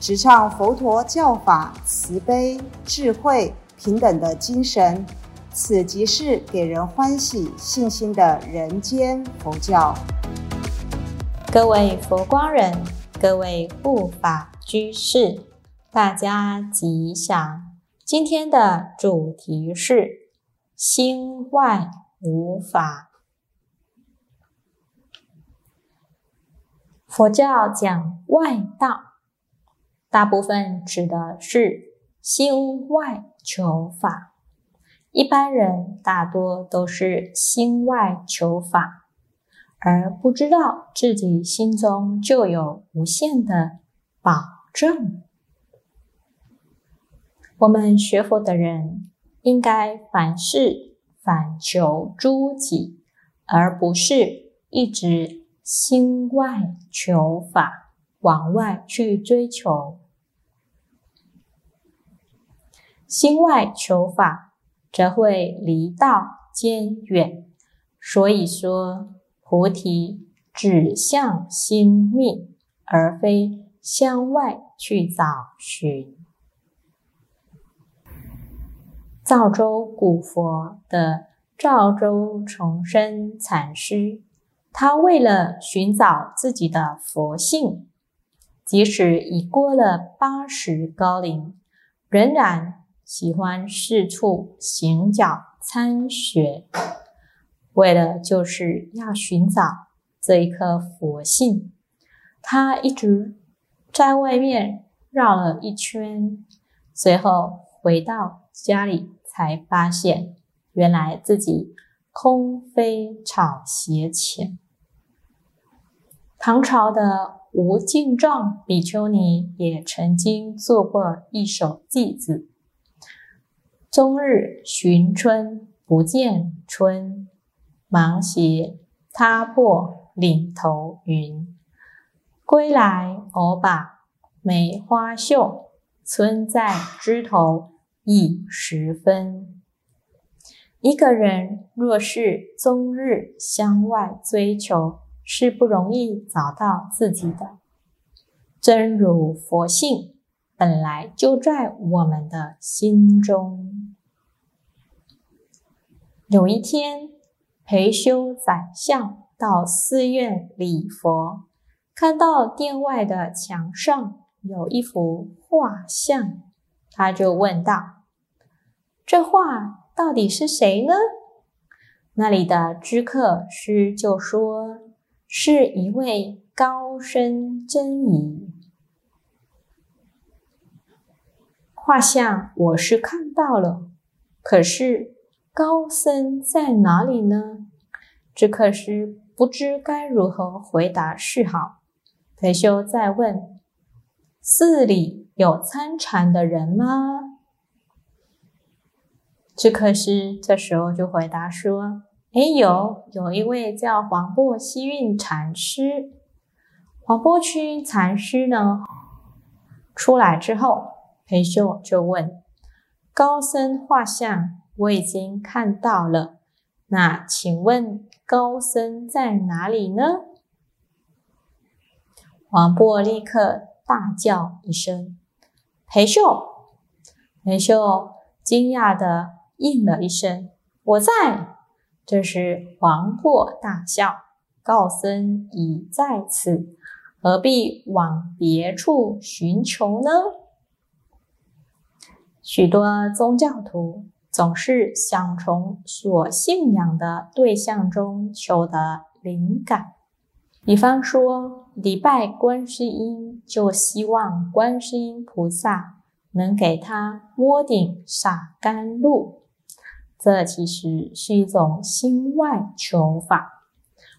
直唱佛陀教法慈悲、智慧、平等的精神。此即是给人欢喜、信心的人间佛教。各位佛光人，各位护法居士，大家吉祥！今天的主题是心外无法。佛教讲外道，大部分指的是心外求法。一般人大多都是心外求法，而不知道自己心中就有无限的保证。我们学佛的人，应该凡事反求诸己，而不是一直心外求法，往外去追求。心外求法。则会离道渐远。所以说，菩提指向心密，而非向外去找寻。赵州古佛的赵州重生禅师，他为了寻找自己的佛性，即使已过了八十高龄，仍然。喜欢四处行脚参学，为的就是要寻找这一颗佛性。他一直在外面绕了一圈，随后回到家里，才发现原来自己空飞草鞋前。唐朝的吴敬状比丘尼也曾经做过一首偈子。终日寻春不见春，忙携踏破岭头云。归来偶把梅花嗅，春在枝头已时分。一个人若是终日向外追求，是不容易找到自己的真如佛性。本来就在我们的心中。有一天，裴修宰相到寺院礼佛，看到殿外的墙上有一幅画像，他就问道：“这画到底是谁呢？”那里的知客师就说：“是一位高僧真仪。”画像我是看到了，可是高僧在哪里呢？知客师不知该如何回答是好。裴修再问：“寺里有参禅的人吗？”知客师这时候就回答说：“哎，有，有一位叫黄檗西运禅师。黄檗区禅师呢，出来之后。”裴秀就问：“高僧画像我已经看到了，那请问高僧在哪里呢？”黄渤立刻大叫一声：“裴秀！”裴秀惊讶的应了一声：“我在。”这时黄渤大笑：“高僧已在此，何必往别处寻求呢？”许多宗教徒总是想从所信仰的对象中求得灵感，比方说礼拜观世音，就希望观世音菩萨能给他摸顶洒甘露，这其实是一种心外求法；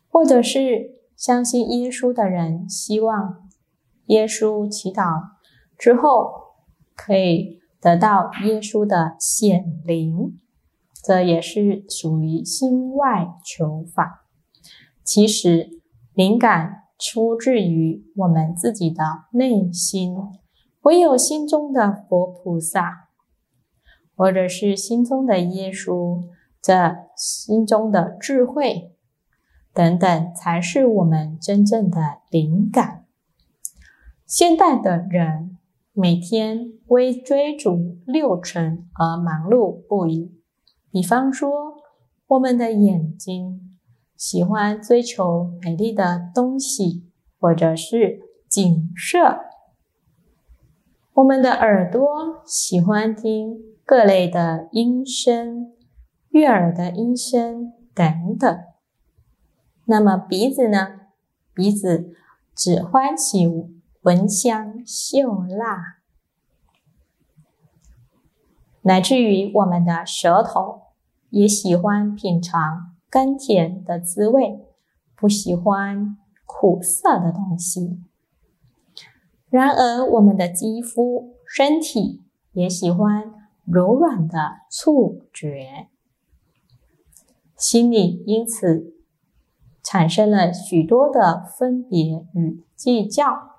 或者是相信耶稣的人，希望耶稣祈祷之后。可以得到耶稣的显灵，这也是属于心外求法。其实，灵感出自于我们自己的内心，唯有心中的佛菩萨，或者是心中的耶稣，这心中的智慧。等等，才是我们真正的灵感。现代的人每天为追逐六尘而忙碌不已。比方说，我们的眼睛喜欢追求美丽的东西，或者是景色；我们的耳朵喜欢听各类的音声、悦耳的音声等等。那么鼻子呢？鼻子只欢喜闻香嗅辣，乃至于我们的舌头也喜欢品尝甘甜的滋味，不喜欢苦涩的东西。然而，我们的肌肤、身体也喜欢柔软的触觉，心里因此。产生了许多的分别与计较，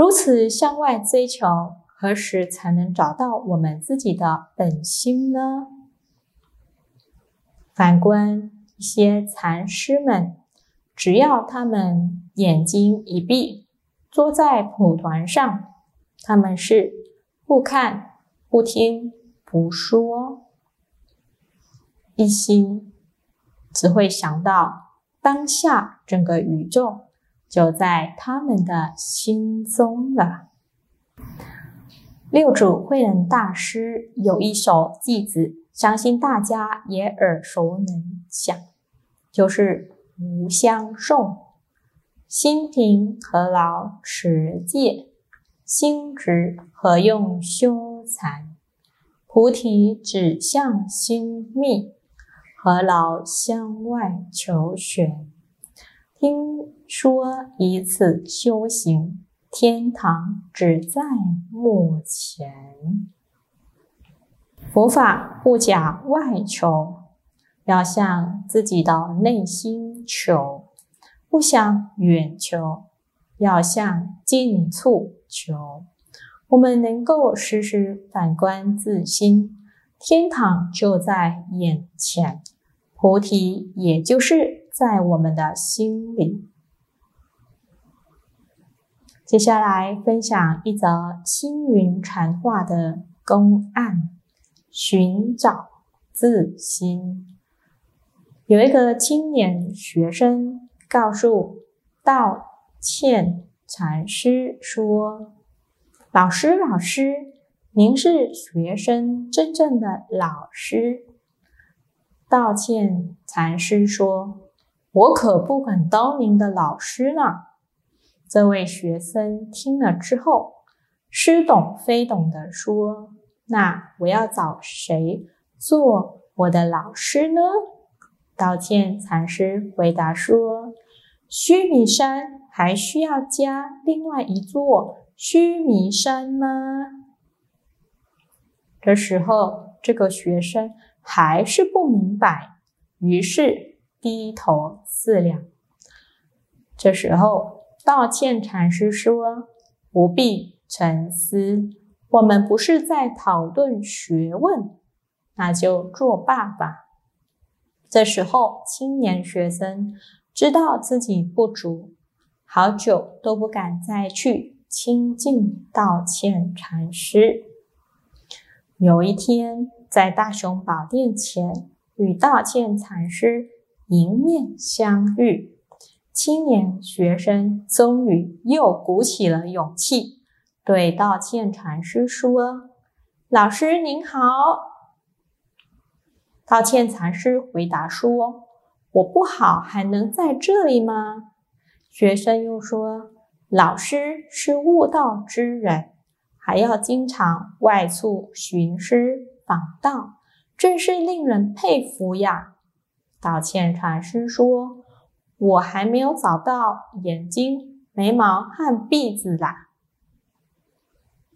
如此向外追求，何时才能找到我们自己的本心呢？反观一些禅师们，只要他们眼睛一闭，坐在蒲团上，他们是不看、不听、不说，一心只会想到。当下，整个宇宙就在他们的心中了。六祖慧能大师有一首偈子，相信大家也耳熟能详，就是“无相送，心平何劳持戒？心直何用修禅？菩提指向心密。”何劳向外求玄？听说一次修行，天堂只在目前。佛法不讲外求，要向自己的内心求；不想远求，要向近处求。我们能够时时反观自心。天堂就在眼前，菩提也就是在我们的心里。接下来分享一则青云禅话的公案：寻找自心。有一个青年学生告诉道歉禅师说：“老师，老师。”您是学生真正的老师。道歉禅师说：“我可不敢当您的老师呢。”这位学生听了之后，似懂非懂地说：“那我要找谁做我的老师呢？”道歉禅师回答说：“须弥山还需要加另外一座须弥山吗？”这时候，这个学生还是不明白，于是低头思量。这时候，道歉禅师说：“不必沉思，我们不是在讨论学问，那就作罢吧。”这时候，青年学生知道自己不足，好久都不敢再去亲近道歉禅师。有一天，在大雄宝殿前与道歉禅师迎面相遇，青年学生终于又鼓起了勇气，对道歉禅师说：“老师您好。”道歉禅师回答说：“我不好，还能在这里吗？”学生又说：“老师是悟道之人。”还要经常外出寻师访道，真是令人佩服呀！道歉禅师说：“我还没有找到眼睛、眉毛和鼻子啦。”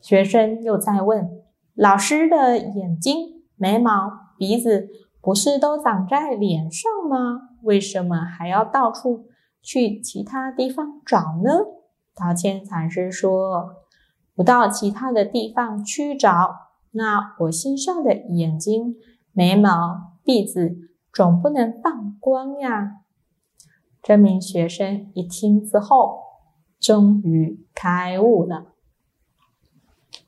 学生又在问：“老师的眼睛、眉毛、鼻子不是都长在脸上吗？为什么还要到处去其他地方找呢？”道歉禅师说：“不到其他的地方去找，那我身上的眼睛、眉毛、鼻子总不能放光呀。”这名学生一听之后，终于开悟了。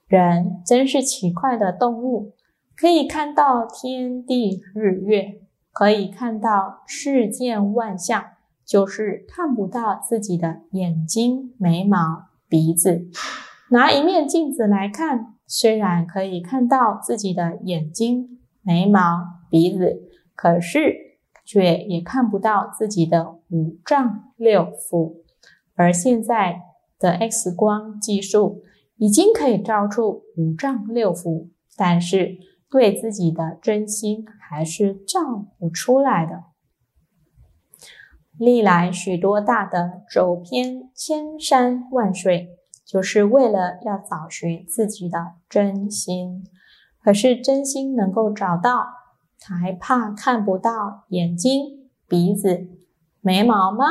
人真是奇怪的动物，可以看到天地日月，可以看到世间万象，就是看不到自己的眼睛、眉毛、鼻子。拿一面镜子来看，虽然可以看到自己的眼睛、眉毛、鼻子，可是。却也看不到自己的五脏六腑，而现在的 X 光技术已经可以照出五脏六腑，但是对自己的真心还是照不出来的。历来许多大的走遍千山万水，就是为了要找寻自己的真心，可是真心能够找到。还怕看不到眼睛、鼻子、眉毛吗？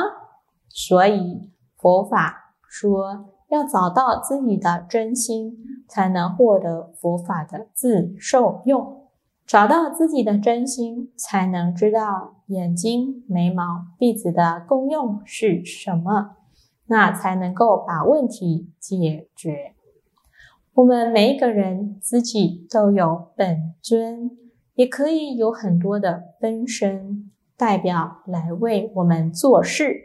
所以佛法说要找到自己的真心，才能获得佛法的自受用。找到自己的真心，才能知道眼睛、眉毛、鼻子的功用是什么，那才能够把问题解决。我们每一个人自己都有本尊。也可以有很多的分身代表来为我们做事。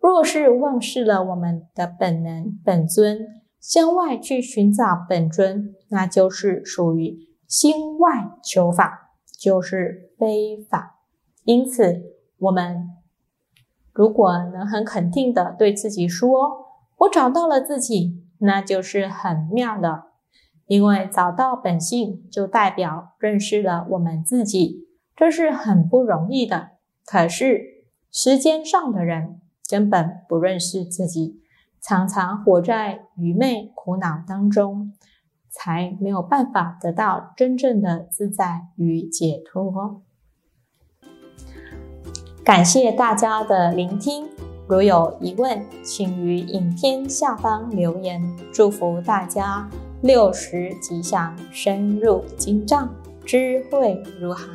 若是忘失了我们的本能本尊，向外去寻找本尊，那就是属于心外求法，就是非法。因此，我们如果能很肯定的对自己说：“我找到了自己”，那就是很妙的。因为找到本性，就代表认识了我们自己，这是很不容易的。可是时间上的人根本不认识自己，常常活在愚昧苦恼当中，才没有办法得到真正的自在与解脱。感谢大家的聆听，如有疑问，请于影片下方留言。祝福大家。六十吉祥，深入经藏，智慧如海。